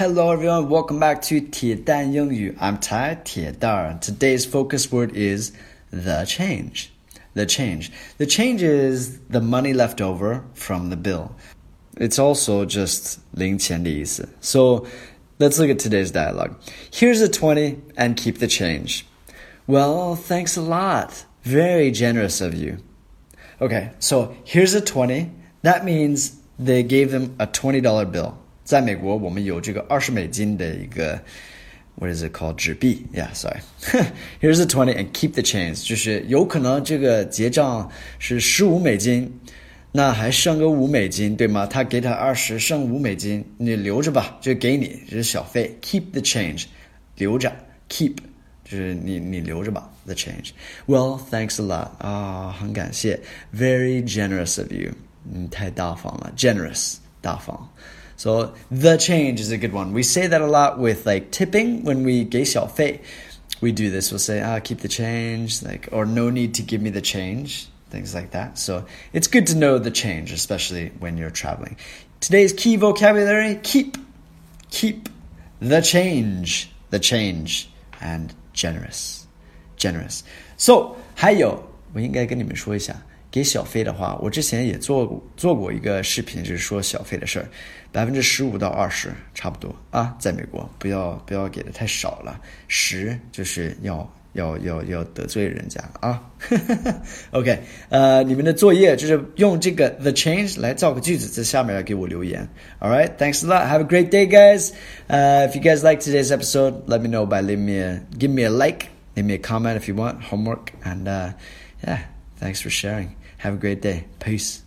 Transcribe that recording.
Hello everyone, welcome back to 铁蛋英语. I'm Tai 铁蛋. Today's focus word is the change. The change. The change is the money left over from the bill. It's also just 零钱的意思. So let's look at today's dialogue. Here's a 20 and keep the change. Well, thanks a lot. Very generous of you. Okay, so here's a 20. That means they gave them a $20 bill. 在美国，我们有这个二十美金的一个 what is it called 纸币？Yeah, sorry. Here's a twenty and keep the change. 就是有可能这个结账是十五美金，那还剩个五美金，对吗？他给他二十，剩五美金，你留着吧，就给你，这是小费。Keep the change，留着，keep 就是你你留着吧，the change. Well, thanks a lot 啊，很感谢，very generous of you，你太大方了，generous 大方。so the change is a good one. We say that a lot with like tipping when we 给小费. We do this. We'll say, ah, keep the change, like, or no need to give me the change, things like that. So it's good to know the change, especially when you're traveling. Today's key vocabulary: keep, keep, the change, the change, and generous, generous. So 还有， 我应该跟你们说一下。给小费的话，我之前也做过做过一个视频，就是说小费的事儿，百分之十五到二十差不多啊，在美国不要不要给的太少了，十就是要要要要得罪人家啊。OK，呃，你们的作业就是用这个 the change 来造个句子，在下面要给我留言。All right, thanks a lot. Have a great day, guys. Uh, if you guys like today's episode, let me know by leaving me a give me a like, leave me a comment if you want homework, and uh, yeah, thanks for sharing. Have a great day. Peace.